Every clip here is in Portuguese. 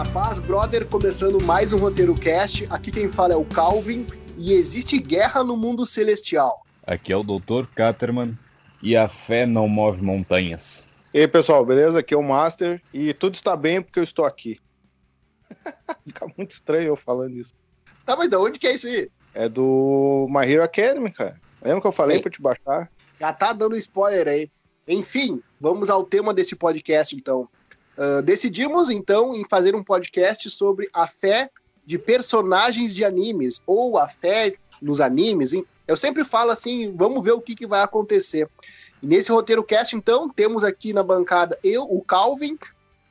Na paz, brother, começando mais um roteiro cast. Aqui quem fala é o Calvin e existe guerra no mundo celestial. Aqui é o Dr. Caterman e a fé não move montanhas. E aí, pessoal, beleza? Aqui é o Master e tudo está bem porque eu estou aqui. Fica muito estranho eu falando isso. Tá, mas de onde que é isso aí? É do My Hero Academy, cara. Lembra que eu falei Ei. pra te baixar? Já tá dando spoiler aí. Enfim, vamos ao tema desse podcast, então. Ah, decidimos, então, em fazer um podcast sobre a fé de personagens de animes, ou a fé nos animes. Hein? Eu sempre falo assim, vamos ver o que, que vai acontecer. E nesse roteiro cast, então, temos aqui na bancada eu, o Calvin,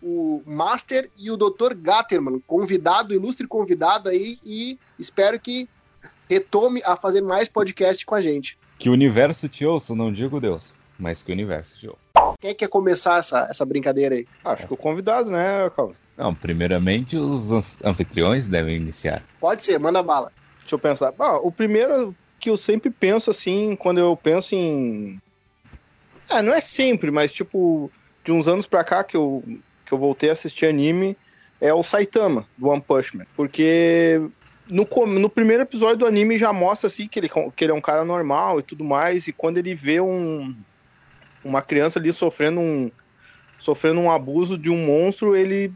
o Master e o Dr. Gatterman, convidado, ilustre convidado aí, e espero que retome a fazer mais podcast com a gente. Que o universo te ouça, não digo Deus, mas que o universo te ouça. Quem é que quer começar essa, essa brincadeira aí? Acho que o convidado, né, Calvin? Não, primeiramente os anfitriões devem iniciar. Pode ser, manda bala. Deixa eu pensar. Ah, o primeiro que eu sempre penso assim, quando eu penso em. É, não é sempre, mas tipo, de uns anos pra cá que eu, que eu voltei a assistir anime, é o Saitama, do One Punch Man. Porque no, no primeiro episódio do anime já mostra assim que ele, que ele é um cara normal e tudo mais, e quando ele vê um, uma criança ali sofrendo um, sofrendo um abuso de um monstro, ele,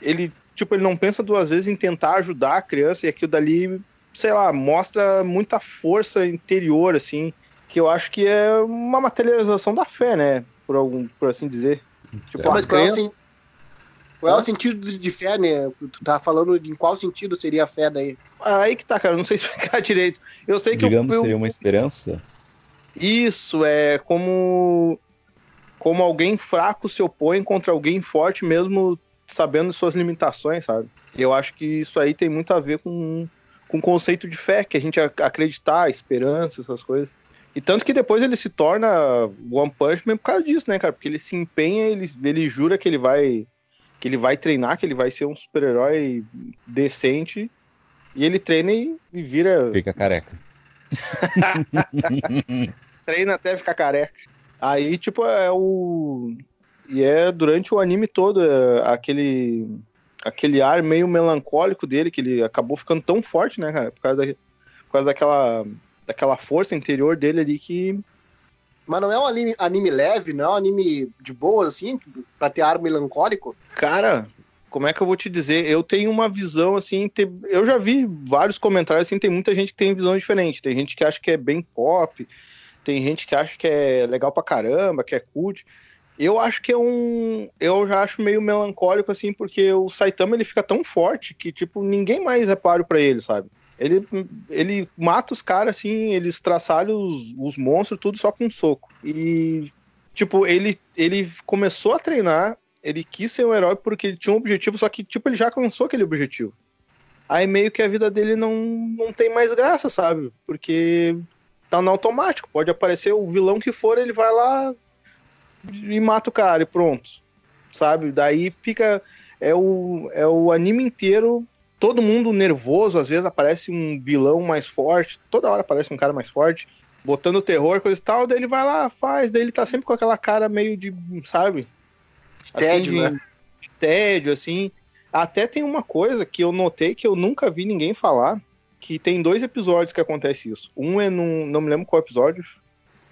ele, tipo, ele não pensa duas vezes em tentar ajudar a criança, e aquilo dali sei lá, mostra muita força interior, assim, que eu acho que é uma materialização da fé, né? Por, algum, por assim dizer. Tipo, É, mas qual é, o, qual é o sentido de fé, né? Tu tá falando em qual sentido seria a fé daí? Aí que tá, cara, não sei explicar direito. Eu sei que Digamos, eu, eu- seria uma esperança. Isso, é como como alguém fraco se opõe contra alguém forte, mesmo sabendo suas limitações, sabe? Eu acho que isso aí tem muito a ver com, com o conceito de fé, que a gente ac- acreditar, esperança, essas coisas. E tanto que depois ele se torna One Punch Man por causa disso, né, cara? Porque ele se empenha, ele, ele jura que ele vai que ele vai treinar, que ele vai ser um super-herói decente, e ele treina e, e vira Fica careca. treina até ficar careca. Aí, tipo, é o. E é durante o anime todo, é aquele. Aquele ar meio melancólico dele, que ele acabou ficando tão forte, né, cara? Por causa, da... por causa daquela. Daquela força interior dele ali que. Mas não é um anime, anime leve, não é um anime de boa, assim, pra ter ar melancólico? Cara, como é que eu vou te dizer? Eu tenho uma visão assim. te- Eu já vi vários comentários assim, tem muita gente que tem visão diferente. Tem gente que acha que é bem pop, tem gente que acha que é legal pra caramba, que é cult. Eu acho que é um. Eu já acho meio melancólico, assim, porque o Saitama ele fica tão forte que, tipo, ninguém mais é páreo pra ele, sabe? Ele, ele mata os caras, assim, ele estraçalha os, os monstros, tudo só com um soco. E, tipo, ele, ele começou a treinar, ele quis ser um herói porque ele tinha um objetivo, só que, tipo, ele já alcançou aquele objetivo. Aí meio que a vida dele não, não tem mais graça, sabe? Porque tá no automático. Pode aparecer o vilão que for, ele vai lá e mata o cara e pronto. Sabe? Daí fica. É o, é o anime inteiro, todo mundo nervoso. Às vezes aparece um vilão mais forte, toda hora aparece um cara mais forte, botando terror, coisa e tal. Daí ele vai lá, faz. Daí ele tá sempre com aquela cara meio de. Sabe? Tédio, de, né? de tédio, assim. Até tem uma coisa que eu notei que eu nunca vi ninguém falar, que tem dois episódios que acontece isso. Um é num, não me lembro qual episódio,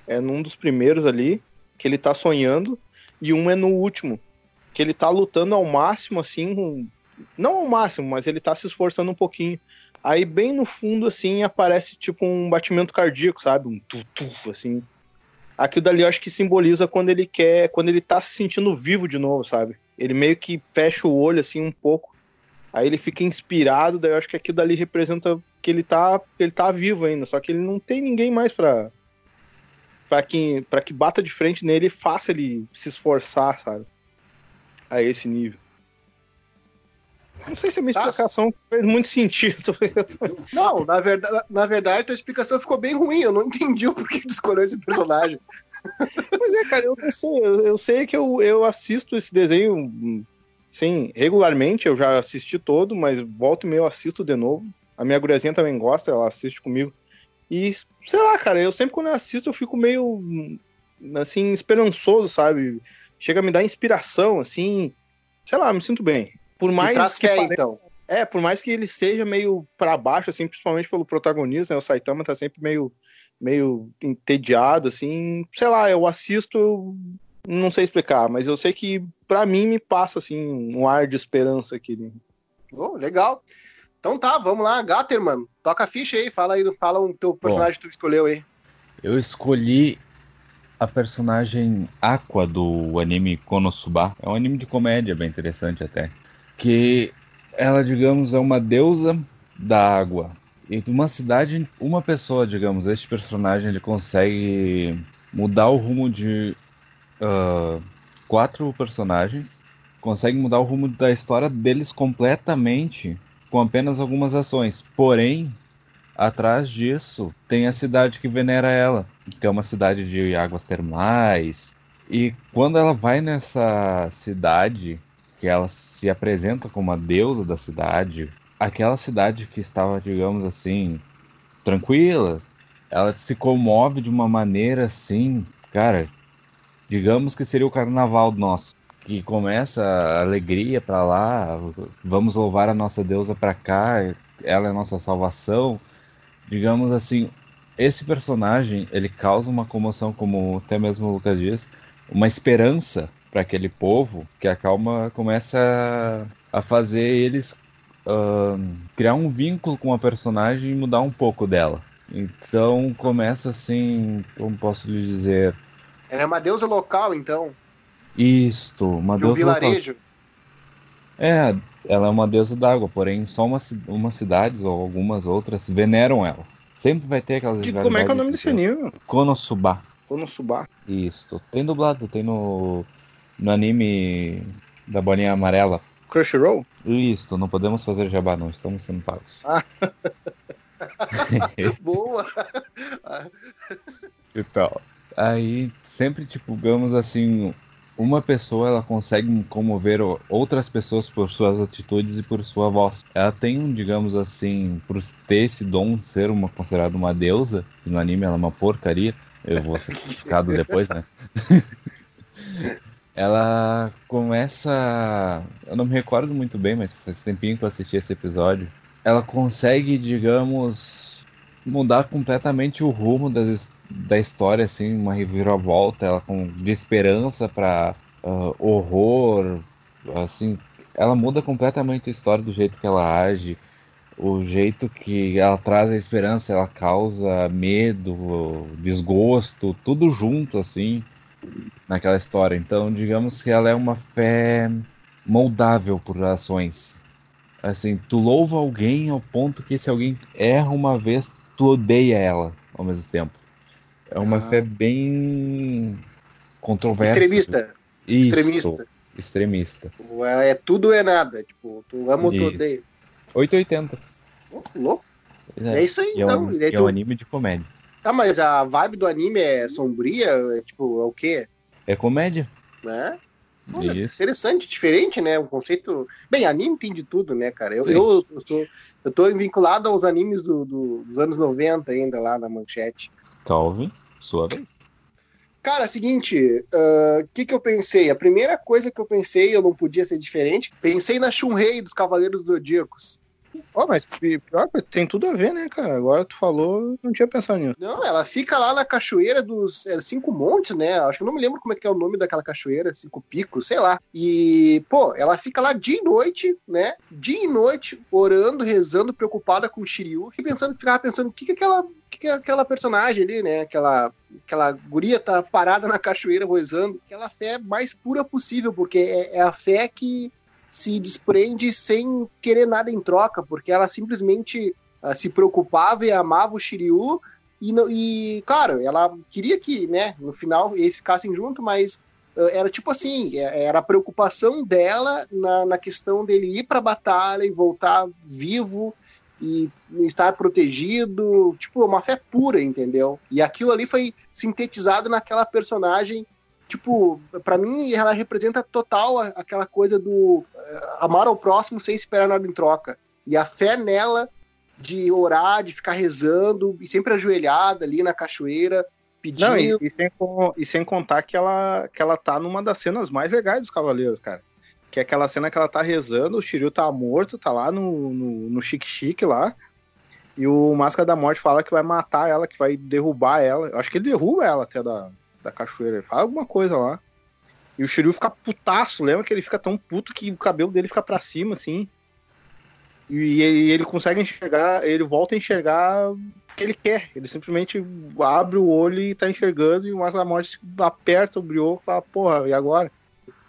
é num dos primeiros ali, que ele tá sonhando, e um é no último, que ele tá lutando ao máximo, assim, não ao máximo, mas ele tá se esforçando um pouquinho. Aí bem no fundo, assim, aparece tipo um batimento cardíaco, sabe? Um tu-tu, assim. Aquilo dali eu acho que simboliza quando ele quer, quando ele tá se sentindo vivo de novo, sabe? Ele meio que fecha o olho assim um pouco. Aí ele fica inspirado, daí eu acho que aquilo dali representa que ele tá, ele tá vivo ainda, só que ele não tem ninguém mais pra para que para que bata de frente nele e faça ele se esforçar, sabe? A esse nível. Não sei se a minha explicação fez muito sentido. Não, na verdade, na verdade, tua explicação ficou bem ruim. Eu não entendi o porquê tu escolheu esse personagem. Pois é, cara, eu não sei. Eu, eu sei que eu, eu assisto esse desenho, hum, sim, regularmente. Eu já assisti todo, mas volta e meia eu assisto de novo. A minha guriazinha também gosta, ela assiste comigo. E, sei lá, cara, eu sempre quando eu assisto eu fico meio, assim, esperançoso, sabe? Chega a me dar inspiração, assim. Sei lá, me sinto bem. Por mais traz que fé, pare- então. É, por mais que ele seja meio pra baixo, assim, principalmente pelo protagonista, né? O Saitama tá sempre meio, meio entediado, assim. Sei lá, eu assisto, eu não sei explicar, mas eu sei que pra mim me passa, assim, um ar de esperança aqui. Oh, legal. Então tá, vamos lá, Gatterman. Toca a ficha aí, fala aí, fala o teu personagem que tu escolheu aí. Eu escolhi a personagem Aqua do anime Konosuba. É um anime de comédia bem interessante até. Que ela, digamos, é uma deusa da água. E de uma cidade, uma pessoa, digamos, este personagem ele consegue mudar o rumo de ah, quatro personagens. Consegue mudar o rumo da história deles completamente com apenas algumas ações. Porém, atrás disso tem a cidade que venera ela, que é uma cidade de águas termais. E quando ela vai nessa cidade, que ela se apresenta como a deusa da cidade, aquela cidade que estava, digamos assim, tranquila, ela se comove de uma maneira assim, cara, digamos que seria o carnaval nosso. Que começa a alegria pra lá, vamos louvar a nossa deusa pra cá, ela é nossa salvação. Digamos assim, esse personagem ele causa uma comoção, como até mesmo o Lucas diz, uma esperança para aquele povo que a calma começa a fazer eles ahn, criar um vínculo com a personagem e mudar um pouco dela. Então começa assim, como posso lhe dizer, Ela é uma deusa local, então, isto, uma de um deusa local. vilarejo. É, ela é uma deusa d'água, porém só uma, umas cidades ou algumas outras veneram ela. Sempre vai ter aquelas De, como é que é o nome desse anime? Konosuba. Konosuba. Isso. Tem dublado, tem no, no anime da bolinha amarela. Crunchyroll? Isso, não podemos fazer jabá, não estamos sendo pagos. Boa! Então, aí sempre, tipo, digamos assim, uma pessoa ela consegue comover outras pessoas por suas atitudes e por sua voz. Ela tem digamos assim, por ter esse dom de ser uma considerada uma deusa, que no anime ela é uma porcaria. Eu vou ser criticado depois, né? ela começa. Eu não me recordo muito bem, mas faz tempinho que eu assisti esse episódio. Ela consegue, digamos, mudar completamente o rumo das, da história, assim, uma reviravolta, ela com de esperança para horror, assim, ela muda completamente a história do jeito que ela age, o jeito que ela traz a esperança, ela causa medo, desgosto, tudo junto, assim, naquela história. Então, digamos que ela é uma fé moldável por ações. Assim, tu louva alguém ao ponto que se alguém erra uma vez, tu odeia ela ao mesmo tempo. É uma Ah. fé bem controversa. Extremista. Isso, Extremista. extremista. É é tudo ou é nada. Tipo, tu ama ou tu odeia. 880. Oh, louco. É, É isso aí, e é, então. um, E daí e é tu- um anime de comédia. Tá, mas a vibe do anime é sombria? É tipo, é o quê? É comédia? Né? Olha. Interessante, diferente, né? O conceito. Bem, anime tem de tudo, né, cara? Eu, Sim. eu, eu, tô, eu tô vinculado aos animes do, do- dos anos 90 ainda lá na manchete. Calvin, sua vez. Cara, seguinte, o que, que eu pensei? A primeira coisa que eu pensei, eu não podia ser diferente, pensei na Shunrei dos Cavaleiros Zodíacos. Ó, mas pi- pior, tem tudo a ver, né, cara? Agora tu falou, eu não tinha pensado nisso. Não, ela fica lá na cachoeira dos é, Cinco Montes, né? Acho que eu não me lembro como é que é o nome daquela cachoeira, Cinco Picos, sei lá. E, pô, ela fica lá dia e noite, né? Dia e noite, orando, rezando, preocupada com o Shiryu, e pensando, ficava pensando, o que que aquela, que que aquela personagem ali, né? Aquela, aquela guria tá parada na cachoeira rezando. Aquela fé mais pura possível, porque é, é a fé que se desprende sem querer nada em troca, porque ela simplesmente ah, se preocupava e amava o Shiryu e, não- e, claro, ela queria que, né, no final eles ficassem juntos, mas era tipo assim, é, era a preocupação dela na, na questão dele ir para a batalha e voltar vivo e estar protegido, tipo, uma fé pura, entendeu? E aquilo ali foi sintetizado naquela personagem, tipo, para mim ela representa total aquela coisa do uh, amar ao próximo sem esperar nada em troca. E a fé nela de orar, de ficar rezando, e sempre ajoelhada ali na cachoeira, pedindo. Não, e, e, sem, e sem contar que ela, que ela tá numa das cenas mais legais dos Cavaleiros, cara. Que é aquela cena que ela tá rezando, o Shiryu tá morto, tá lá no, no, no lá. E o Máscara da Morte fala que vai matar ela, que vai derrubar ela. Eu acho que ele derruba ela até da, da cachoeira. Ele fala alguma coisa lá. E o Shiryu fica putaço. Lembra que ele fica tão puto que o cabelo dele fica pra cima, assim. E, e ele consegue enxergar, ele volta a enxergar o que ele quer. Ele simplesmente abre o olho e tá enxergando, e o Máscara da Morte aperta o brioco e fala, porra, e agora?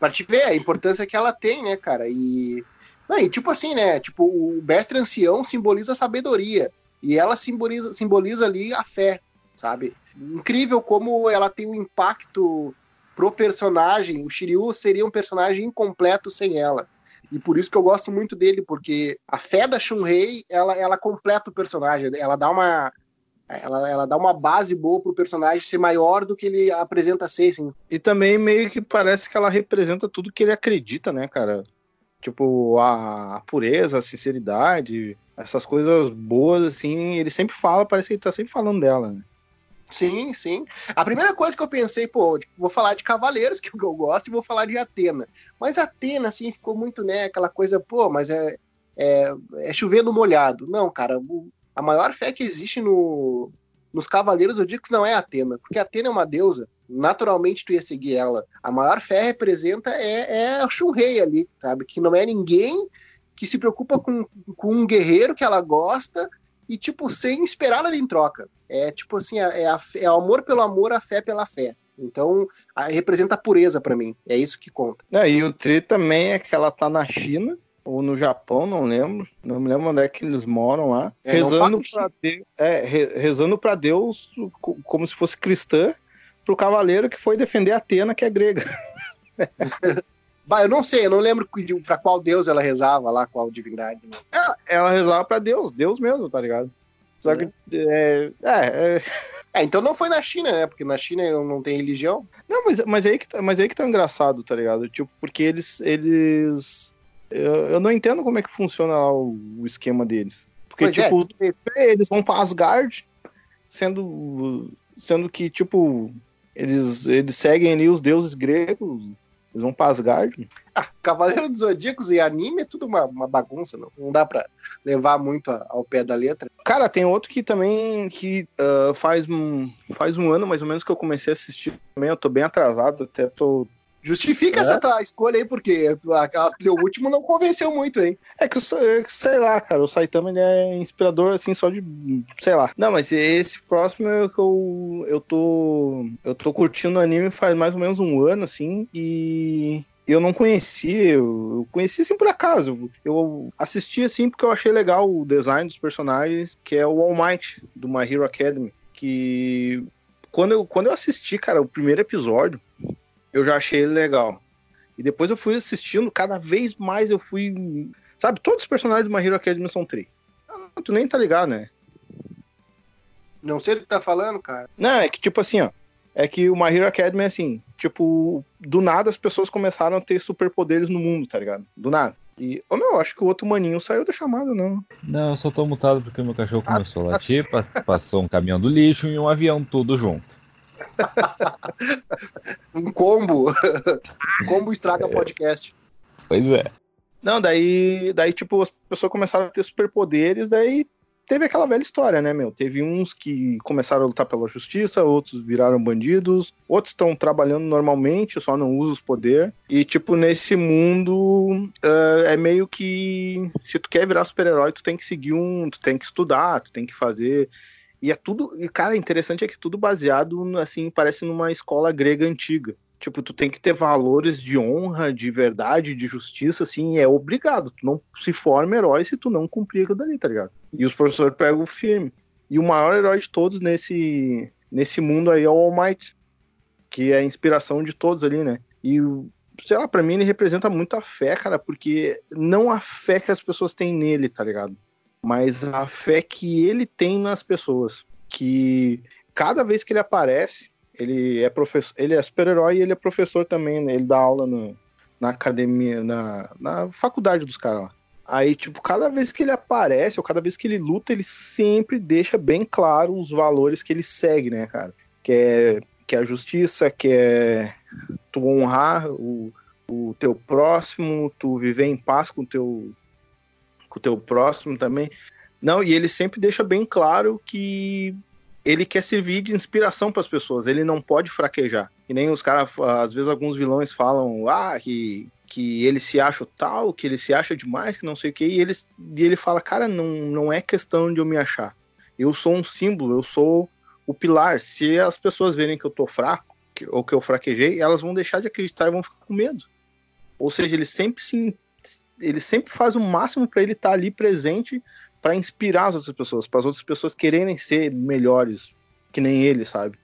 Pra te ver a importância que ela tem, né, cara? E. Não, e tipo assim, né? Tipo, o mestre ancião simboliza a sabedoria. E ela simboliza, simboliza ali a fé, sabe? Incrível como ela tem um impacto pro personagem. O Shiryu seria um personagem incompleto sem ela. E por isso que eu gosto muito dele, porque a fé da Shunrei, ela, ela completa o personagem, ela dá uma ela, ela dá uma base boa pro personagem ser maior do que ele apresenta ser, assim. E também meio que parece que ela representa tudo que ele acredita, né, cara? Tipo, a, a pureza, a sinceridade, essas coisas boas, assim, ele sempre fala, parece que ele tá sempre falando dela, né? Sim, sim. A primeira coisa que eu pensei, pô, tipo, vou falar de Cavaleiros, que eu gosto, e vou falar de Atena. Mas Atena, assim, ficou muito, né, aquela coisa, pô, mas é, é, é chovendo molhado. Não, cara, a maior fé que existe no, nos Cavaleiros eu digo que não é Atena, porque Atena é uma deusa, naturalmente tu ia seguir ela. A maior fé representa é, é a Shunrei ali, sabe? Que não é ninguém que se preocupa com, com um guerreiro que ela gosta e, tipo, sem esperar nada em troca. É tipo assim, é, é, a, é o amor pelo amor, a fé pela fé. Então, a, representa a pureza para mim. É isso que conta. É, e o tri também é que ela tá na China ou no Japão, não lembro. Não me lembro onde é que eles moram lá. É, rezando para Deus, é, rezando para Deus como se fosse cristã, pro cavaleiro que foi defender Atena, que é grega. Bah, eu não sei, eu não lembro para qual deus ela rezava lá, qual divindade. Né? Ela, ela rezava para Deus, Deus mesmo, tá ligado? Só é. que. É, é, é, então não foi na China, né? Porque na China não tem religião. Não, mas, mas, aí, que, tá, mas aí que tá engraçado, tá ligado? Tipo, porque eles. eles eu, eu não entendo como é que funciona o, o esquema deles. Porque, pois é. tipo, é. eles vão pra Asgard, sendo. Sendo que, tipo, eles, eles seguem ali os deuses gregos eles vão pra Asgard. Ah, Cavaleiro dos Zodíacos e anime é tudo uma, uma bagunça, não, não dá pra levar muito ao pé da letra. Cara, tem outro que também que uh, faz, um, faz um ano mais ou menos que eu comecei a assistir também, eu tô bem atrasado, até tô Justifica é? essa tua escolha aí, porque o último não convenceu muito, hein? É que, sei lá, cara, o Saitama ele é inspirador, assim, só de, sei lá. Não, mas esse próximo é que eu, eu tô, eu tô curtindo o anime faz mais ou menos um ano, assim, e eu não conhecia, eu conheci assim por acaso. Eu assisti assim porque eu achei legal o design dos personagens, que é o All Might do My Hero Academy, que quando eu, quando eu assisti, cara, o primeiro episódio, eu já achei ele legal. E depois eu fui assistindo, cada vez mais eu fui. Sabe, todos os personagens do My Hero Academy são tri. Tu nem tá ligado, né? Não sei o que tá falando, cara. Não, é que tipo assim, ó. É que o My Hero Academy é assim, tipo, do nada as pessoas começaram a ter superpoderes no mundo, tá ligado? Do nada. E, oh, meu, acho que o outro maninho saiu da chamada, não. Não, eu só tô mutado porque meu cachorro ah, começou a latir, passou um caminhão do lixo e um avião tudo junto. um combo. um combo estraga podcast. Pois é. Não, daí, daí, tipo, as pessoas começaram a ter superpoderes, daí teve aquela velha história, né, meu? Teve uns que começaram a lutar pela justiça, outros viraram bandidos, outros estão trabalhando normalmente, só não usam os poderes. E, tipo, nesse mundo uh, é meio que se tu quer virar super-herói, tu tem que seguir um. Tu tem que estudar, tu tem que fazer e é tudo. E, cara, interessante é que tudo baseado, assim, parece numa escola grega antiga. Tipo, tu tem que ter valores de honra, de verdade, de justiça, assim, é obrigado. Tu não se forma herói se tu não cumprir aquilo dali, tá ligado? E os professores pegam firme. E o maior herói de todos nesse, nesse mundo aí é o All Might, que é a inspiração de todos ali, né? E, sei lá, pra mim ele representa muito a fé, cara, porque não a fé que as pessoas têm nele, tá ligado? Mas a fé que ele tem nas pessoas. Que cada vez que ele aparece, ele é professor, ele é super-herói e ele é professor também, né? Ele dá aula no, na academia, na, na faculdade dos caras lá. Aí, tipo, cada vez que ele aparece, ou cada vez que ele luta, ele sempre deixa bem claro os valores que ele segue, né, cara? Que é, que é a justiça, que é tu honrar o, o teu próximo, tu viver em paz com o teu, com o teu próximo também. Não, e ele sempre deixa bem claro que ele quer servir de inspiração para as pessoas, ele não pode fraquejar. E nem os caras, às vezes alguns vilões falam, ah, que que ele se acha tal, que ele se acha demais, que não sei o que, e ele, e ele fala, cara, não, não é questão de eu me achar. Eu sou um símbolo, eu sou o pilar. Se as pessoas verem que eu tô fraco, que, ou que eu fraquejei, elas vão deixar de acreditar e vão ficar com medo. Ou seja, ele sempre se ele sempre faz o máximo para ele estar tá ali presente para inspirar as outras pessoas, para as outras pessoas quererem ser melhores que nem ele, sabe?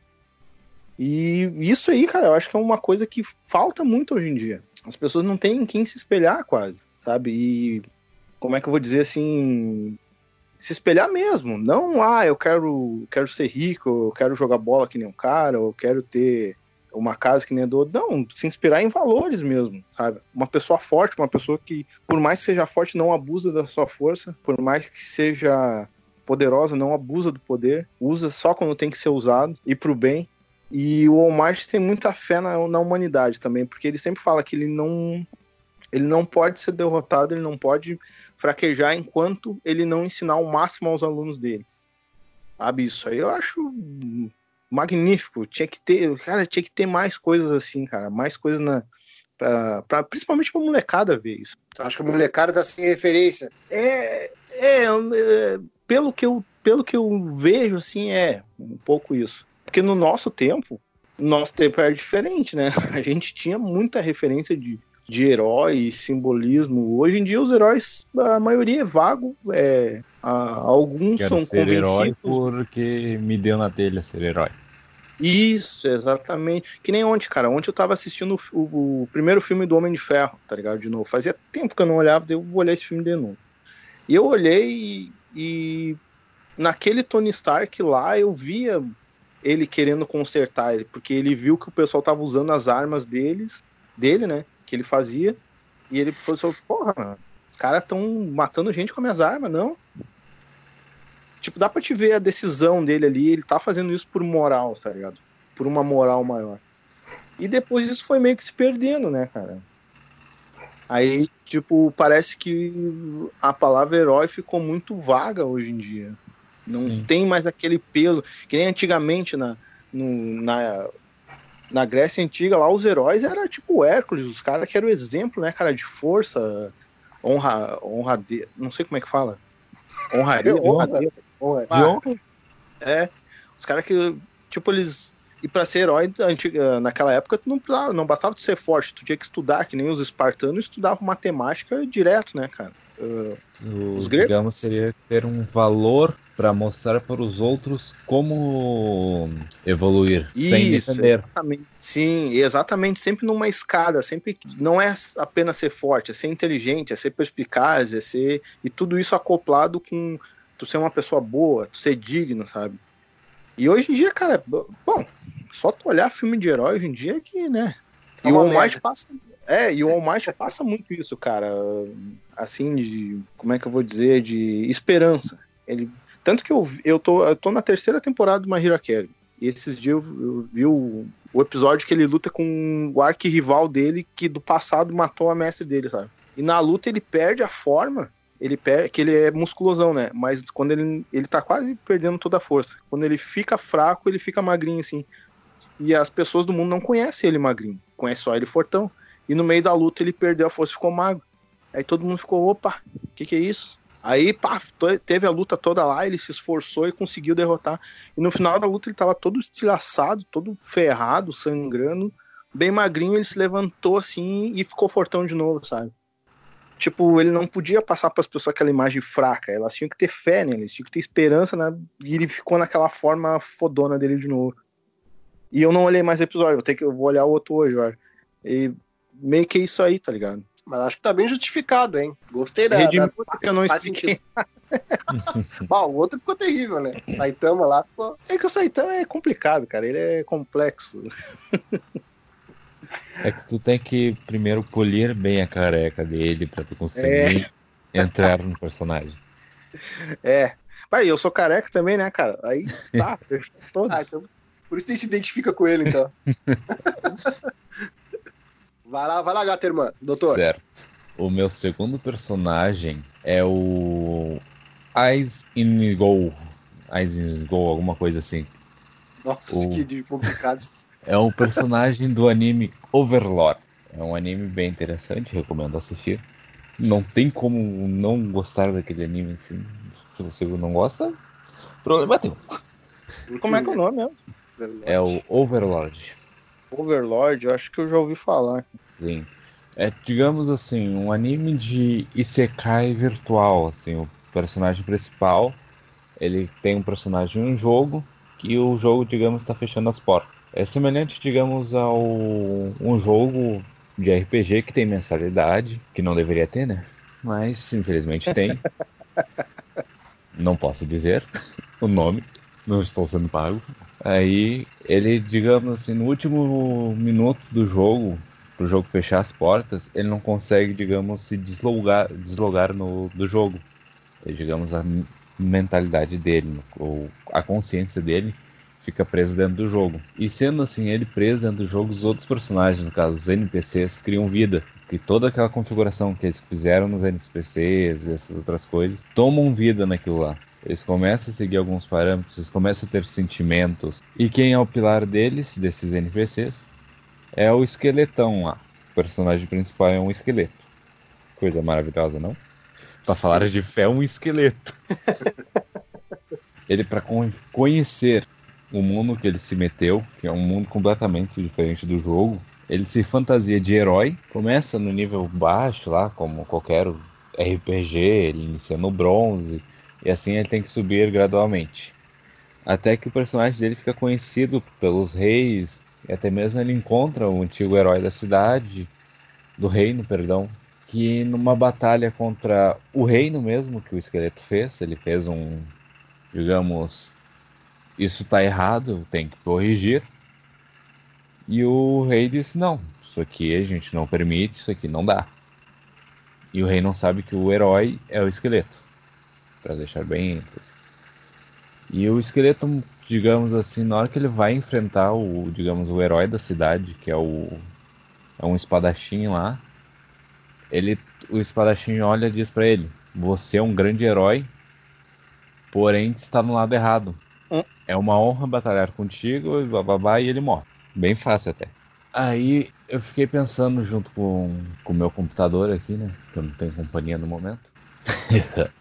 E isso aí, cara, eu acho que é uma coisa que falta muito hoje em dia as pessoas não têm em quem se espelhar quase, sabe? E como é que eu vou dizer assim, se espelhar mesmo, não, ah, eu quero, quero ser rico, eu quero jogar bola que nem um cara, eu quero ter uma casa que nem do. Não, se inspirar em valores mesmo, sabe? Uma pessoa forte, uma pessoa que, por mais que seja forte, não abusa da sua força, por mais que seja poderosa, não abusa do poder, usa só quando tem que ser usado e pro bem. E o Walmart tem muita fé na, na humanidade também, porque ele sempre fala que ele não ele não pode ser derrotado, ele não pode fraquejar enquanto ele não ensinar o máximo aos alunos dele. Sabe, isso aí eu acho magnífico. Tinha que ter, cara, tinha que ter mais coisas assim, cara, mais coisas na pra, pra principalmente pra molecada ver isso. Acho que a molecada tá sem referência. É, é, é, pelo que eu pelo que eu vejo assim é um pouco isso. Porque no nosso tempo, nosso tempo era diferente, né? A gente tinha muita referência de, de herói, simbolismo. Hoje em dia, os heróis, a maioria é vago. É, a, alguns Quero são ser convencidos. herói porque me deu na telha ser herói. Isso, exatamente. Que nem ontem, cara. Ontem eu tava assistindo o, o, o, primeiro filme do Homem de Ferro, tá ligado? De novo. Fazia tempo que eu não olhava, eu vou olhar esse filme de novo. E eu olhei e, e naquele Tony Stark lá eu via ele querendo consertar ele, porque ele viu que o pessoal tava usando as armas deles, dele, né? Que ele fazia. E ele pensou, porra, os caras estão matando gente com as minhas armas, não? Tipo, dá pra te ver a decisão dele ali, ele tá fazendo isso por moral, tá ligado? Por uma moral maior. E depois isso foi meio que se perdendo, né, cara? Aí, tipo, parece que a palavra herói ficou muito vaga hoje em dia. Não Sim. tem mais aquele peso que nem antigamente na, no, na, na Grécia Antiga, lá os heróis era tipo Hércules, os caras que eram o exemplo, né, cara, de força, honra, honra de, não sei como é que fala. Honraria, honra, honra, honra, honra. É, os caras que, tipo, eles e para ser herói antiga, naquela época, não, não bastava tu ser forte, tu tinha que estudar, que nem os espartanos estudavam matemática direto, né, cara? Uh, os gregos. Digamos, seria ter um valor para mostrar para os outros como evoluir Isso, sem defender. Exatamente. Sim, exatamente, sempre numa escada, sempre não é apenas ser forte, é ser inteligente, é ser perspicaz, é ser e tudo isso acoplado com tu ser uma pessoa boa, tu ser digno, sabe? E hoje em dia, cara, bom, só tu olhar filme de herói hoje em dia que, né? É e o Walmart passa é, e o Walmart passa muito isso, cara. Assim, de. Como é que eu vou dizer? De esperança. Ele tanto que eu, eu, tô, eu tô na terceira temporada do My Hero Academy. E esses dias eu, eu vi o, o, episódio que ele luta com o arquirrival dele, que do passado matou a mestre dele, sabe? E na luta ele perde a forma, ele perde, que ele é musculosão, né? Mas quando ele, ele tá quase perdendo toda a força. Quando ele fica fraco, ele fica magrinho, assim. E as pessoas do mundo não conhecem ele magrinho, conhecem só ele fortão. E no meio da luta ele perdeu a força e ficou magro. Aí todo mundo ficou, opa, o que, que é isso? Aí, pá, teve a luta toda lá, ele se esforçou e conseguiu derrotar. E no final da luta ele tava todo estilhaçado, todo ferrado, sangrando, bem magrinho, ele se levantou assim e ficou fortão de novo, sabe? Tipo, ele não podia passar para as pessoas aquela imagem fraca, elas tinham que ter fé nele, tinham que ter esperança, né? E ele ficou naquela forma fodona dele de novo. E eu não olhei mais episódio, vou ter que eu vou olhar o outro hoje, olha. E meio que é isso aí, tá ligado? Mas acho que tá bem justificado, hein? Gostei da. Da... porque eu não expliquei. Bom, o outro ficou terrível, né? Saitama lá ficou. É que o Saitama é complicado, cara. Ele é complexo. É que tu tem que primeiro polir bem a careca dele pra tu conseguir entrar no personagem. É. Mas eu sou careca também, né, cara? Aí tá, todos. Ah, então. Por isso você se identifica com ele, então. vai lá, vai lá, gata irmã, doutor. Certo. O meu segundo personagem é o Eyes in Go. Eyes in Go, alguma coisa assim. Nossa, O- que complicado. É um personagem do anime Overlord. É um anime bem interessante, recomendo assistir. Não tem como não gostar daquele anime assim. Se você não gosta, problema teu. Como é que é o nome mesmo? É o Overlord. Overlord, eu acho que eu já ouvi falar. Sim. É, digamos assim, um anime de Isekai virtual, assim, o personagem principal, ele tem um personagem em um jogo e o jogo, digamos, está fechando as portas. É semelhante, digamos, ao um jogo de RPG que tem mensalidade, que não deveria ter, né? Mas infelizmente tem. Não posso dizer o nome, não estou sendo pago. Aí ele, digamos assim, no último minuto do jogo, pro jogo fechar as portas, ele não consegue, digamos, se deslogar, deslogar no, do jogo. E, digamos, a mentalidade dele, ou a consciência dele, fica presa dentro do jogo. E sendo assim, ele preso dentro do jogo, os outros personagens, no caso, os NPCs, criam vida. E toda aquela configuração que eles fizeram nos NPCs e essas outras coisas, tomam vida naquilo lá. Eles começam a seguir alguns parâmetros, eles começam a ter sentimentos. E quem é o pilar deles, desses NPCs? É o esqueletão lá. O personagem principal é um esqueleto. Coisa maravilhosa, não? Pra falar de fé, é um esqueleto. ele, para conhecer o mundo que ele se meteu, que é um mundo completamente diferente do jogo, ele se fantasia de herói, começa no nível baixo lá, como qualquer RPG, ele inicia no bronze, e assim ele tem que subir gradualmente. Até que o personagem dele fica conhecido pelos reis, e até mesmo ele encontra o antigo herói da cidade, do reino, perdão, que numa batalha contra o reino mesmo que o esqueleto fez, ele fez um, digamos, isso tá errado, tem que corrigir. E o rei disse: não, isso aqui a gente não permite, isso aqui não dá. E o rei não sabe que o herói é o esqueleto, para deixar bem ênfase. E o esqueleto, digamos assim, na hora que ele vai enfrentar o, digamos, o herói da cidade, que é o é um espadachim lá, ele, o espadachim olha e diz para ele: "Você é um grande herói, porém está no lado errado. É uma honra batalhar contigo e bababá", e ele morre. Bem fácil até. Aí eu fiquei pensando junto com o meu computador aqui, né? Que eu não tenho companhia no momento.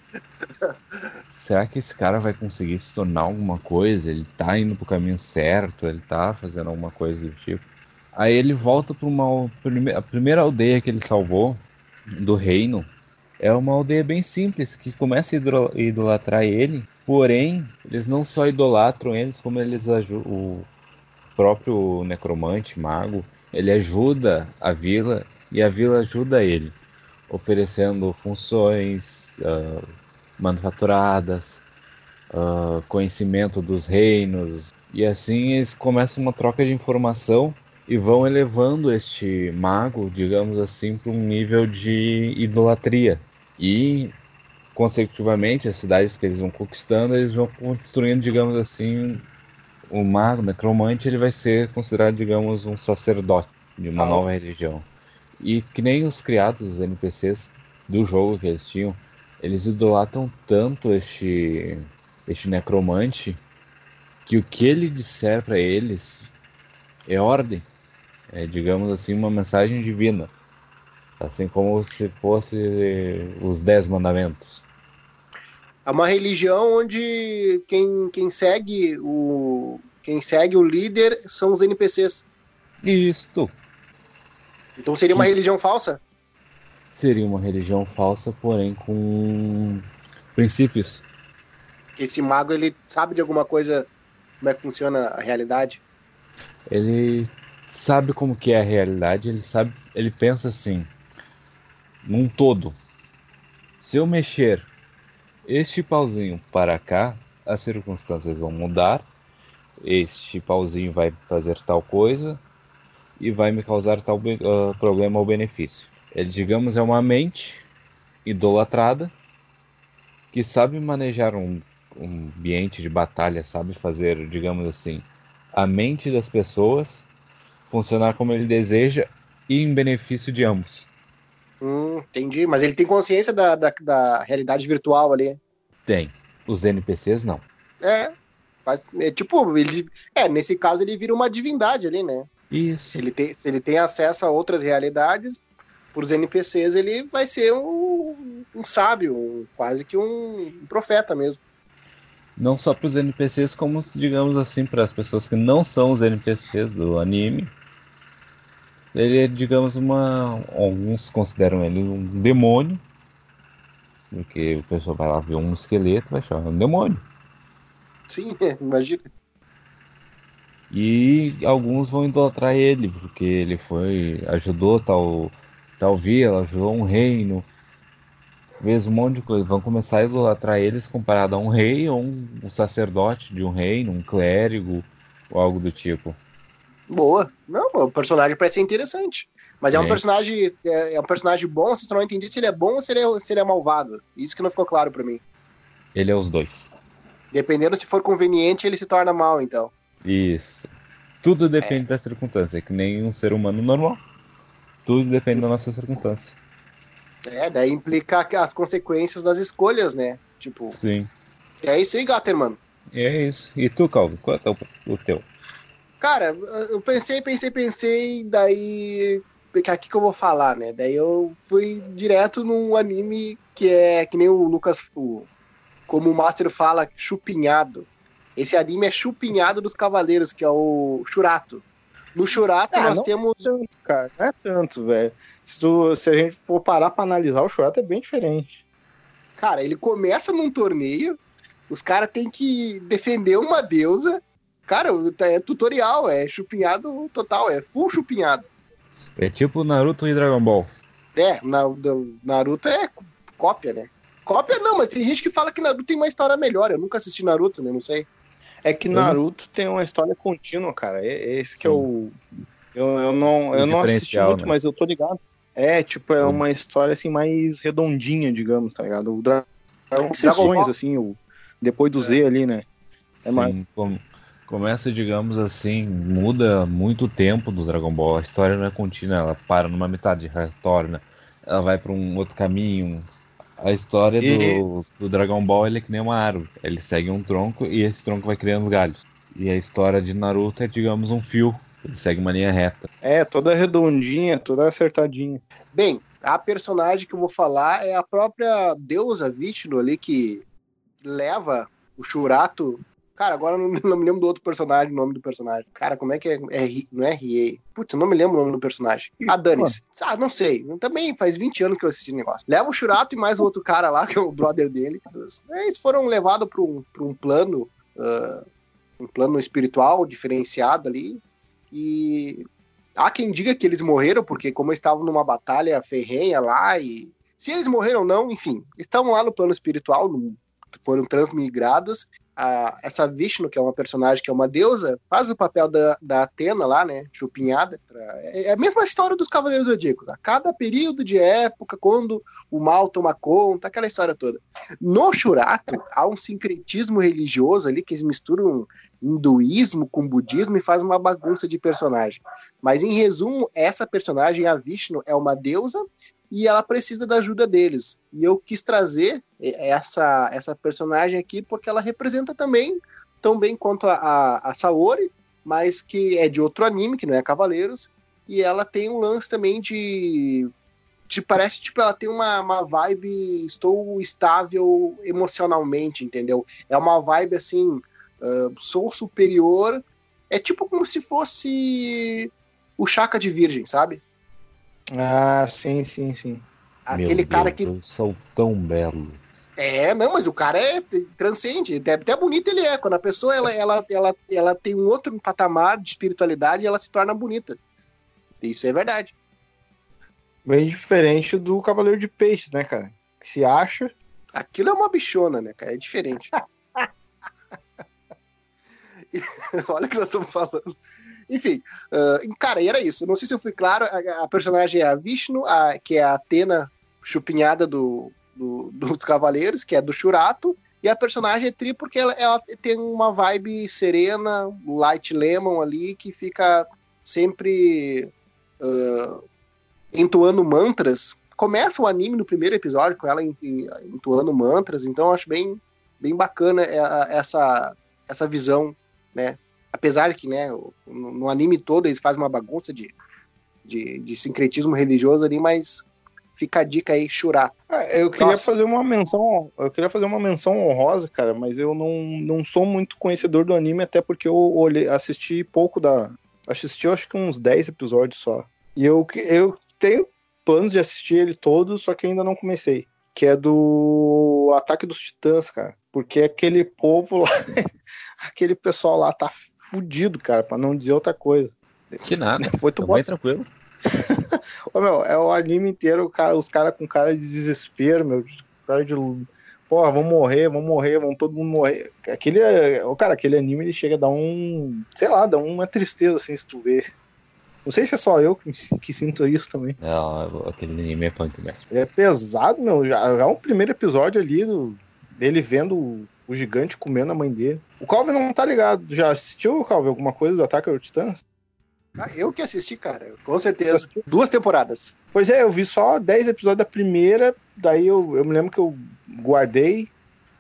Será que esse cara vai conseguir se tornar alguma coisa? Ele tá indo pro caminho certo? Ele tá fazendo alguma coisa do tipo? Aí ele volta para uma a primeira aldeia que ele salvou do reino. É uma aldeia bem simples que começa a idolatrar ele. Porém, eles não só idolatram eles, como eles aju- o próprio necromante, mago, ele ajuda a vila e a vila ajuda ele, oferecendo funções ah, manufaturadas, ah, conhecimento dos reinos, e assim eles começam uma troca de informação e vão elevando este mago, digamos assim, para um nível de idolatria. E, consecutivamente, as cidades que eles vão conquistando, eles vão construindo, digamos assim, o mago, necromante, ele vai ser considerado, digamos, um sacerdote de uma Ah. nova religião. E que nem os criados, os NPCs do jogo que eles tinham, eles idolatram tanto este, este necromante que o que ele disser para eles é ordem. É, digamos assim, uma mensagem divina. Assim como se fosse os Dez Mandamentos. É uma religião onde quem, quem segue o quem segue o líder são os NPCs. Isto Então seria uma Sim. religião falsa? Seria uma religião falsa, porém com princípios. Esse mago ele sabe de alguma coisa como é que funciona a realidade? Ele sabe como que é a realidade, ele sabe, ele pensa assim, num todo. Se eu mexer este pauzinho para cá, as circunstâncias vão mudar. Este pauzinho vai fazer tal coisa e vai me causar tal uh, problema ou benefício. Ele, digamos, é uma mente idolatrada que sabe manejar um, um ambiente de batalha, sabe fazer, digamos assim, a mente das pessoas funcionar como ele deseja e em benefício de ambos. Hum, entendi. Mas ele tem consciência da, da, da, realidade virtual ali? Tem. Os NPCs não. É. Mas, é tipo, ele, é, nesse caso ele vira uma divindade ali, né? Isso. Se ele tem, se ele tem acesso a outras realidades, para os NPCs ele vai ser um, um sábio, um, quase que um, um profeta mesmo. Não só para os NPCs, como, digamos assim, para as pessoas que não são os NPCs do anime. Ele é, digamos, uma. Alguns consideram ele um demônio. Porque o pessoal vai lá ver um esqueleto vai chamar um demônio. Sim, imagina. E alguns vão idolatrar ele, porque ele foi. ajudou tal, tal vila, ajudou um reino. Fez um monte de coisa. Vão começar a idolatrar eles comparado a um rei ou um, um sacerdote de um reino, um clérigo ou algo do tipo. Boa. Não, o personagem parece ser interessante. Mas é, é um personagem. É, é, um personagem bom, vocês não entendi se ele é bom ou se ele é, se ele é malvado. Isso que não ficou claro para mim. Ele é os dois. Dependendo se for conveniente, ele se torna mal, então. Isso. Tudo depende é. da circunstância, é que nem um ser humano normal. Tudo depende da nossa circunstância. É, daí implica as consequências das escolhas, né? Tipo. Sim. É isso aí, Gater, mano. É isso. E tu, Calvo, qual é o teu? Cara, eu pensei, pensei, pensei, daí. Aqui que eu vou falar, né? Daí eu fui direto num anime que é que nem o Lucas, o, como o Master fala, chupinhado. Esse anime é chupinhado dos cavaleiros, que é o Churato. No Churato ah, nós temos. É tanto, cara, não é tanto, velho. Se, se a gente for parar pra analisar, o Churato é bem diferente. Cara, ele começa num torneio, os caras têm que defender uma deusa, Cara, é tutorial, é chupinhado total, é full chupinhado. É tipo Naruto e Dragon Ball. É, na, Naruto é cópia, né? Cópia não, mas tem gente que fala que Naruto tem uma história melhor. Eu nunca assisti Naruto, né? Não sei. É que Naruto tem uma história contínua, cara. É, é esse que é o. Eu, eu não, eu não assisti muito, né? mas eu tô ligado. É, tipo, é uma história assim mais redondinha, digamos, tá ligado? O Dra Dragões, assim, o, depois do é. Z ali, né? É Sim, mais... como, Começa, digamos assim, muda muito tempo do Dragon Ball. A história não é contínua, ela para numa metade, retorna, ela vai para um outro caminho. A história do, do Dragon Ball ele é que nem uma árvore. Ele segue um tronco e esse tronco vai criando galhos. E a história de Naruto é, digamos, um fio. Ele segue uma linha reta. É, toda redondinha, toda acertadinha. Bem, a personagem que eu vou falar é a própria deusa Vishnu ali que leva o Shurato Cara, agora não, não, me lembro do outro personagem, o nome do personagem. Cara, como é que é? é não é Riei. Putz, eu não me lembro o nome do personagem. Ah, dane-se. Ah, não sei. Também faz 20 anos que eu assisti o negócio. Leva o Churato e mais o outro cara lá, que é o brother dele. Eles foram levados para um, um plano. Uh, um plano espiritual diferenciado ali. E há quem diga que eles morreram, porque como estavam numa batalha ferrenha lá, e se eles morreram ou não, enfim, estavam lá no plano espiritual, foram transmigrados a, essa Vishnu, que é uma personagem que é uma deusa, faz o papel da, da Atena lá, né? Chupinhada. É, é a mesma história dos Cavaleiros Zodíacos. A cada período de época, quando o mal toma conta, aquela história toda. No Shurato, há um sincretismo religioso ali que eles misturam hinduísmo com budismo e faz uma bagunça de personagem. Mas em resumo, essa personagem, a Vishnu, é uma deusa e ela precisa da ajuda deles. E eu quis trazer essa, essa personagem aqui porque ela representa também, tão bem quanto a, a, a Saori, mas que é de outro anime, que não é Cavaleiros, e ela tem um lance também de. Te parece, tipo, ela tem uma, uma vibe. Estou estável emocionalmente, entendeu? É uma vibe assim. Uh, sou superior. É tipo como se fosse o Chaka de Virgem, sabe? Ah, sim, sim, sim. Aquele Meu cara Deus, que. Eu sou tão belo. É, não, mas o cara é transcende, até, até bonito ele é. Quando a pessoa ela, ela, ela, ela tem um outro patamar de espiritualidade, ela se torna bonita. Isso é verdade. Bem diferente do Cavaleiro de Peixes, né, cara? Que se acha. Aquilo é uma bichona, né, cara? É diferente. Olha o que nós estamos falando. Enfim, uh, cara, era isso. Não sei se eu fui claro. A, a personagem é a Vishnu, a, que é a Atena chupinhada do, do, dos Cavaleiros, que é do Churato. E a personagem é tri porque ela, ela, tem uma vibe serena, light lemon ali, que fica sempre uh, entoando mantras. Começa o anime no primeiro episódio com ela entoando mantras, então eu acho bem, bem bacana essa, essa visão, né? Apesar que, né, no, anime todo eles fazem uma bagunça de, de, de sincretismo religioso ali, mas Fica a dica aí, Churato. É, eu queria Nossa. fazer uma menção, eu queria fazer uma menção honrosa, cara, mas eu não, não sou muito conhecedor do anime, até porque eu olhei, assisti pouco da. Assisti acho que uns 10 episódios só. E eu, eu tenho planos de assistir ele todo, só que ainda não comecei. Que é do Ataque dos Titãs, cara. Porque aquele povo lá, aquele pessoal lá tá fudido, cara, pra não dizer outra coisa. Que nada. Foi tu bem tranquilo. Ô, meu, é o anime inteiro, os caras com cara de desespero, meu. Cara de. Porra, vamos morrer, vamos morrer, vamos todo mundo morrer. Aquele. Cara, aquele anime ele chega a dar um. Sei lá, dá uma tristeza assim, se tu ver. Não sei se é só eu que, que sinto isso também. Não, aquele anime é punk mesmo. é pesado, meu. Já, já o primeiro episódio ali do, dele vendo o, gigante comendo a mãe dele. O Calvin não tá ligado. Já assistiu, Calvin, alguma coisa do Ataque aos Titãs? Ah, eu que assisti, cara, com certeza. Duas temporadas. Pois é, eu vi só 10 episódios da primeira, daí eu, eu me lembro que eu guardei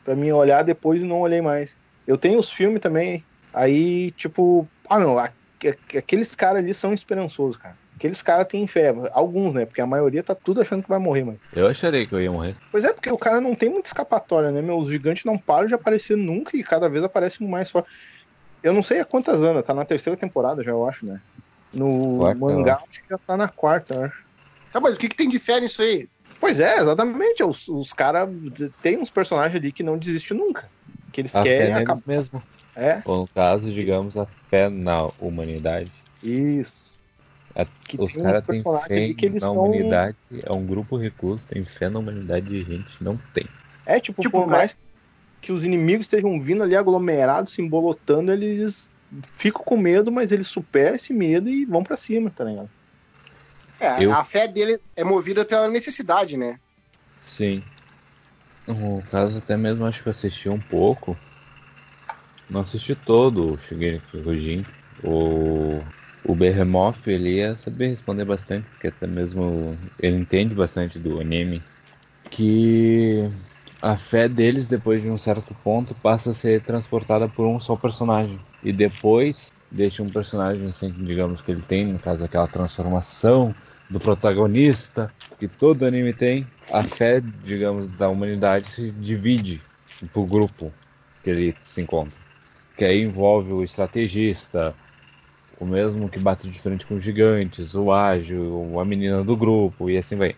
pra mim olhar depois e não olhei mais. Eu tenho os filmes também, aí, tipo, ah, não, aqueles caras ali são esperançosos, cara. Aqueles caras têm fé, alguns, né? Porque a maioria tá tudo achando que vai morrer, mano. Eu acharei que eu ia morrer. Pois é, porque o cara não tem muita escapatória, né? Meus gigantes não param de aparecer nunca e cada vez aparece um mais forte. Eu não sei há quantas anos, tá na terceira temporada já, eu acho, né? No quarta, mangá, acho que já tá na quarta, acho. Ah, mas o que, que tem de fé nisso aí? Pois é, exatamente. Os, os caras. Tem uns personagens ali que não desistem nunca. Que eles a querem acabar. mesmo. É. Ou no caso, digamos, a fé na humanidade. Isso. A, os caras têm fé que eles na são... humanidade. É um grupo recluso, tem fé na humanidade e a gente não tem. É, tipo, tipo por mais que os inimigos estejam vindo ali aglomerados, se embolotando, eles ficam com medo, mas eles superam esse medo e vão para cima, tá ligado? É, eu... a fé dele é movida pela necessidade, né? Sim. No caso, até mesmo acho que eu assisti um pouco. Não assisti todo o Shigeki Kyojin. O, o Behemoth, ele ia saber responder bastante, porque até mesmo ele entende bastante do anime. Que a fé deles, depois de um certo ponto, passa a ser transportada por um só personagem. E depois deixa um personagem assim, digamos que ele tem, no caso, aquela transformação do protagonista que todo anime tem. A fé, digamos, da humanidade se divide pro grupo que ele se encontra. Que aí envolve o estrategista, o mesmo que bate de frente com os gigantes, o ágil, a menina do grupo e assim vai.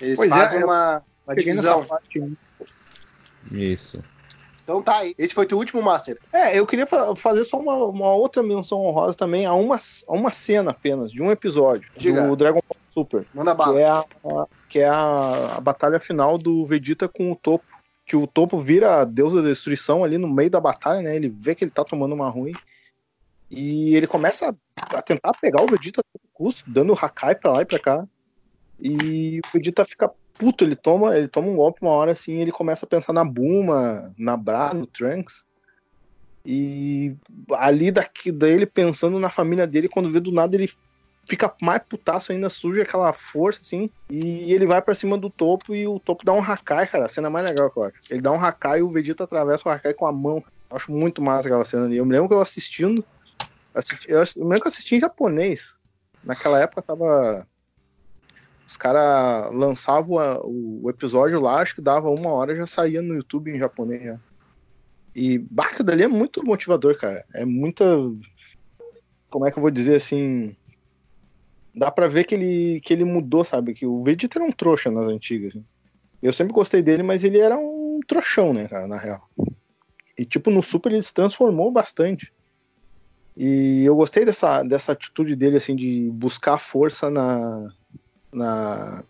Eles pois é, fazem é, uma uma divisão. Isso. Então tá, esse foi o último Master. É, eu queria fa fazer só uma, uma, outra menção honrosa também a uma, a uma cena apenas, de um episódio Diga. do Dragon Ball Super. Manda bala. Que é, a, que é a, a batalha final do Vegeta com o Topo. Que o Topo vira a deusa da destruição ali no meio da batalha, né? Ele vê que ele tá tomando uma ruim. E ele começa a tentar pegar o Vegeta a todo custo, dando Hakai pra lá e pra cá. E o Vegeta fica puto, ele toma, ele toma um golpe uma hora assim, ele começa a pensar na Buma, na Bra, no Trunks. E ali daqui dele pensando na família dele, quando vê do nada ele fica mais putaço ainda, surge aquela força assim, e ele vai para cima do topo e o topo dá um Hakai, cara, a cena mais legal que eu acho. Ele dá um Hakai e o Vegeta atravessa o Hakai com a mão. Eu acho muito massa aquela cena ali. Eu me lembro que eu assistindo, assisti, eu, eu me lembro que assisti em japonês. Naquela época tava os caras lançavam o, o, episódio lá, acho que dava uma hora já saía no YouTube em japonês já. E Barca dali é muito motivador, cara. É muita. Como é que eu vou dizer assim? Dá pra ver que ele, que ele mudou, sabe? Que o Vegeta era um trouxa nas antigas. Assim. Eu sempre gostei dele, mas ele era um trouxão, né, cara, na real. E, tipo, no Super ele se transformou bastante. E eu gostei dessa, dessa atitude dele, assim, de buscar força na. na.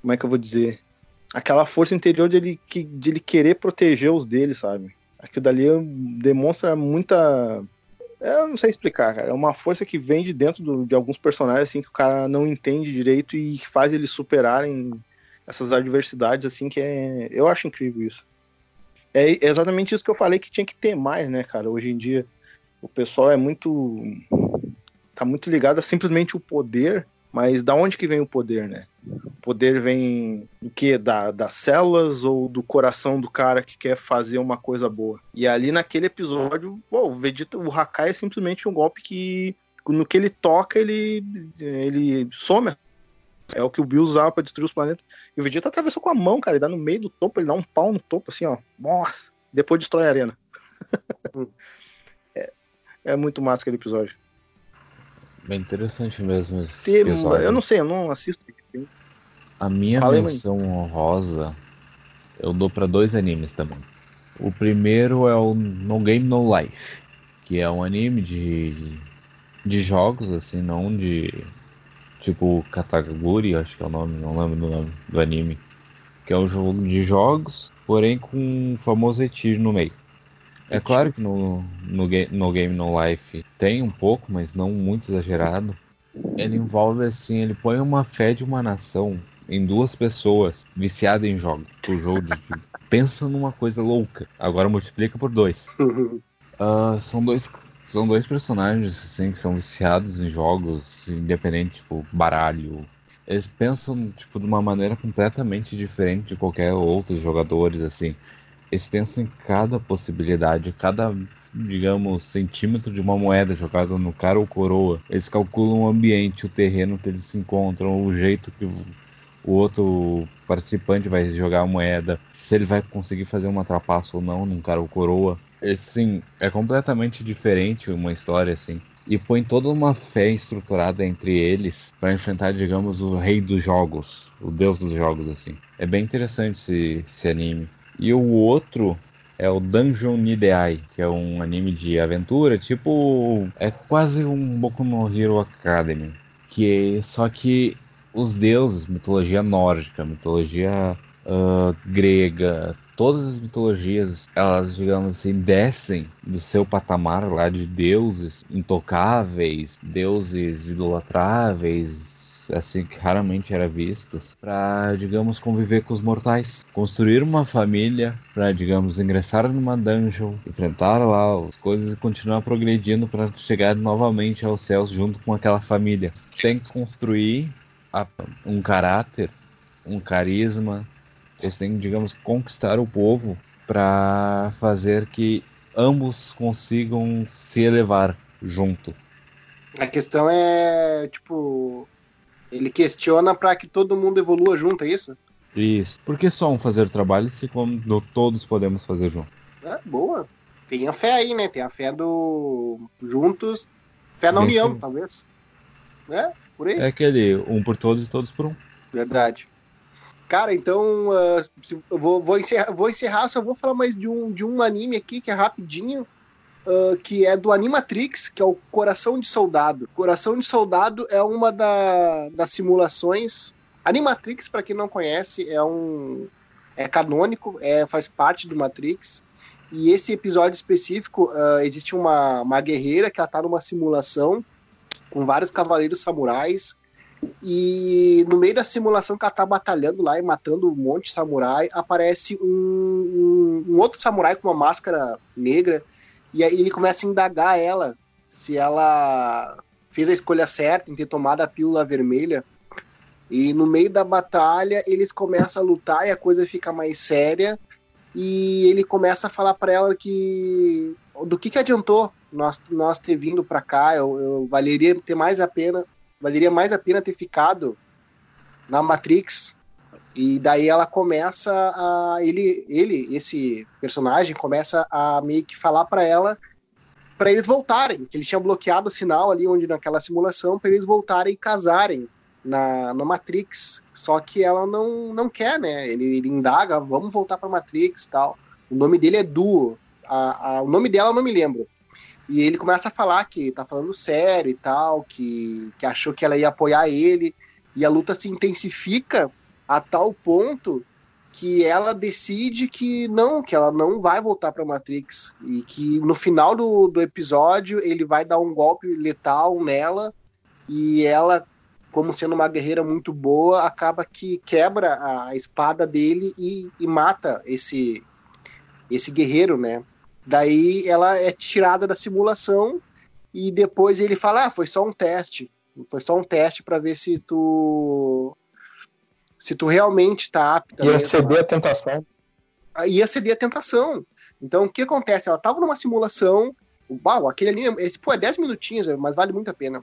Como é que eu vou dizer? Aquela força interior de ele, de ele querer proteger os dele, sabe? Aquilo dali demonstra muita. Eu não sei explicar, cara. É uma força que vem de dentro do, de alguns personagens, assim, que o cara não entende direito e faz eles superarem essas adversidades, assim, que é. Eu acho incrível isso. É exatamente isso que eu falei que tinha que ter mais, né, cara? Hoje em dia o pessoal é muito. tá muito ligado a simplesmente o poder, mas da onde que vem o poder, né? O poder vem do que? Da, das células ou do coração do cara que quer fazer uma coisa boa. E ali naquele episódio, pô, o Vegeta, o Hakai é simplesmente um golpe que no que ele toca, ele, ele some. É o que o Bill usava pra destruir os planetas. E o Vegeta atravessou com a mão, cara. Ele dá no meio do topo, ele dá um pau no topo, assim, ó. Nossa! Depois destrói a arena. É muito massa aquele episódio. Bem interessante mesmo esse episódio. Eu não sei, eu não assisto. A minha Falei, menção mãe. honrosa eu dou para dois animes também. O primeiro é o No Game No Life, que é um anime de, de jogos, assim, não de. Tipo Kataguri, acho que é o nome, não lembro do nome do anime. Que é um jogo de jogos, porém com um famoso Etir no meio. É claro que no, no, no Game No Life tem um pouco, mas não muito exagerado. Ele envolve assim, ele põe uma fé de uma nação em duas pessoas viciadas em jogos. O jogo de, pensa numa coisa louca. Agora multiplica por dois. Uh, são dois são dois personagens assim que são viciados em jogos, independente tipo baralho. Eles pensam tipo de uma maneira completamente diferente de qualquer outros jogadores assim eles pensam em cada possibilidade, cada, digamos, centímetro de uma moeda jogada no cara ou coroa. Eles calculam o ambiente, o terreno que eles se encontram, o jeito que o outro participante vai jogar a moeda, se ele vai conseguir fazer uma trapaça ou não num cara ou coroa. Assim, é completamente diferente uma história assim. E põe toda uma fé estruturada entre eles para enfrentar, digamos, o rei dos jogos, o deus dos jogos, assim. É bem interessante esse, esse anime. E o outro é o Dungeon Nideai, que é um anime de aventura, tipo. É quase um Boku no Hero Academy. Que é, só que os deuses, mitologia nórdica, mitologia uh, grega, todas as mitologias, elas, digamos assim, descem do seu patamar lá de deuses intocáveis, deuses idolatráveis, assim que raramente era vistos, para, digamos, conviver com os mortais, construir uma família, para, digamos, ingressar numa dungeon, enfrentar lá as coisas e continuar progredindo para chegar novamente aos céus junto com aquela família. Tem que construir a, um caráter, um carisma, eles têm digamos, conquistar o povo para fazer que ambos consigam se elevar junto. A questão é, tipo, ele questiona para que todo mundo evolua junto, é isso? Isso. Por que só um fazer o trabalho se como todos podemos fazer junto? É, boa. Tem a fé aí, né? Tem a fé do juntos, fé na Bem união, sim. talvez. É, por aí. É aquele um por todos e todos por um. Verdade. Cara, então uh, eu vou, vou, encerrar, vou encerrar, só vou falar mais de um, de um anime aqui que é rapidinho uh, que é do Animatrix, que é o Coração de Soldado. Coração de Soldado é uma da, das simulações. Animatrix, para quem não conhece, é um é canônico, é, faz parte do Matrix. E esse episódio específico, uh, existe uma, uma guerreira que ela tá numa simulação com vários cavaleiros samurais. E no meio da simulação que ela tá batalhando lá e matando um monte de samurai, aparece um, um, um outro samurai com uma máscara negra e aí ele começa a indagar ela se ela fez a escolha certa em ter tomado a pílula vermelha. E no meio da batalha eles começam a lutar e a coisa fica mais séria. E ele começa a falar para ela que do que, que adiantou nós, nós ter vindo para cá, eu, eu, valeria ter mais a pena, valeria mais a pena ter ficado na Matrix e daí ela começa a. Ele, ele esse personagem, começa a meio que falar para ela para eles voltarem, que ele tinha bloqueado o sinal ali onde naquela simulação, para eles voltarem e casarem na, na Matrix. Só que ela não, não quer, né? Ele, ele indaga, vamos voltar pra Matrix tal. O nome dele é Duo. A, a, o nome dela eu não me lembro. E ele começa a falar que tá falando sério e tal, que, que achou que ela ia apoiar ele. E a luta se intensifica a tal ponto que ela decide que não, que ela não vai voltar para Matrix e que no final do, do episódio ele vai dar um golpe letal nela e ela, como sendo uma guerreira muito boa, acaba que quebra a espada dele e, e mata esse esse guerreiro, né? Daí ela é tirada da simulação e depois ele fala: ah, foi só um teste, foi só um teste para ver se tu se tu realmente está apta. Ia ceder a tentação. Ah, ia ceder a tentação. Então, o que acontece? Ela estava numa simulação, uau, aquele ali, esse, pô, é 10 minutinhos, mas vale muito a pena.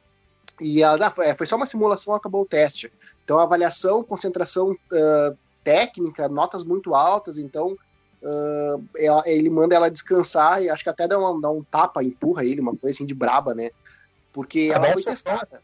E ela, ah, foi só uma simulação, acabou o teste. Então, avaliação, concentração uh, técnica, notas muito altas, então uh, ela, ele manda ela descansar e acho que até dá, uma, dá um tapa, empurra ele, uma coisa assim de braba, né? Porque ela foi testada.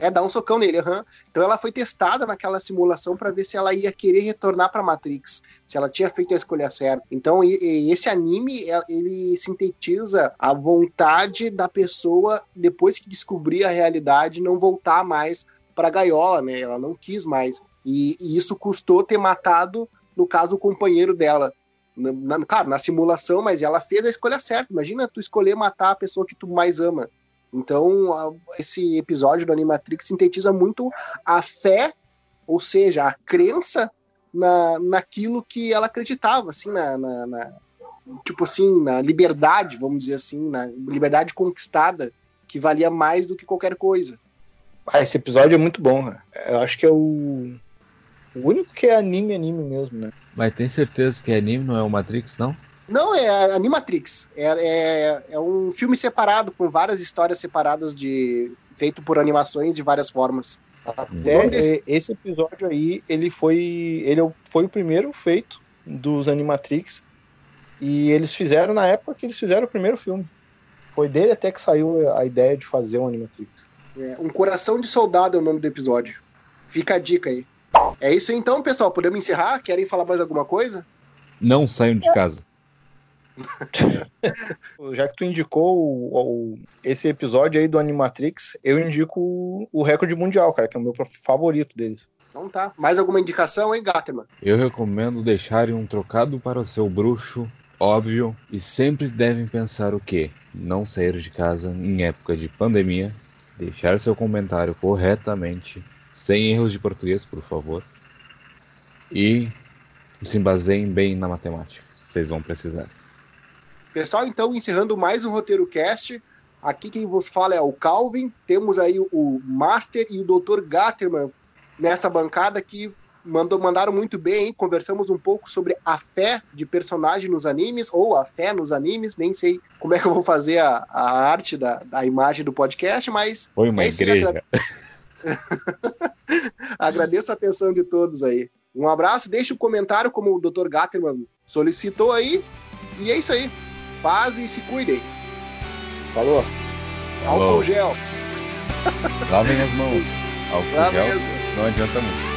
É, dá um socão nele, uhum. Então ela foi testada naquela simulação para ver se ela ia querer retornar para Matrix, se ela tinha feito a escolha certa. Então e, e esse anime ele sintetiza a vontade da pessoa depois que descobrir a realidade não voltar mais para a gaiola, né? Ela não quis mais. E, e, isso custou ter matado, no caso, o companheiro dela. Na, na, claro, na simulação, mas ela fez a escolha certa. Imagina tu escolher matar a pessoa que tu mais ama. Então, a, esse episódio do Animatrix sintetiza muito a fé, ou seja, a crença na, naquilo que ela acreditava, assim, na, na, na, tipo assim, na liberdade, vamos dizer assim, na liberdade conquistada, que valia mais do que qualquer coisa. Ah, esse episódio é muito bom, né? Eu acho que é o, o único que é anime, anime mesmo, né? Mas tem certeza que é anime, não é o Matrix, não? Não, é Animatrix. É, é, é, um filme separado, com várias histórias separadas, de feito por animações de várias formas. Até desse... esse episódio aí, ele foi. Ele foi o primeiro feito dos Animatrix. E eles fizeram na época que eles fizeram o primeiro filme. Foi dele até que saiu a ideia de fazer um Animatrix. É, um Coração de Soldado é o nome do episódio. Fica a dica aí. É isso então, pessoal. Podemos encerrar? Querem falar mais alguma coisa? Não saiam de casa. Já que tu indicou o, o, esse episódio aí do Animatrix, eu indico o, o recorde mundial, cara, que é o meu favorito deles. Então tá. Mais alguma indicação, hein, Gatterman? Eu recomendo deixarem um trocado para o seu bruxo, óbvio, e sempre devem pensar o quê? Não sair de casa em época de pandemia, deixar seu comentário corretamente, sem erros de português, por favor, e se baseiem bem na matemática. Vocês vão precisar. Pessoal, então, encerrando mais um Roteiro Cast. Aqui quem vos fala é o Calvin. Temos aí o Master e o Dr. Gatterman nessa bancada que mandou, mandaram muito bem, hein? Conversamos um pouco sobre a fé de personagem nos animes, ou a fé nos animes, nem sei como é que eu vou fazer a, a arte da, da imagem do podcast, mas. Foi uma é igreja. Agradeço a atenção de todos aí. Um abraço, deixe o um comentário, como o Dr. Gatterman solicitou aí. E é isso aí. Paz e se cuidem. Falou. Álcool gel. Lavem as mãos. Álcool Lavem gel as... não adianta muito.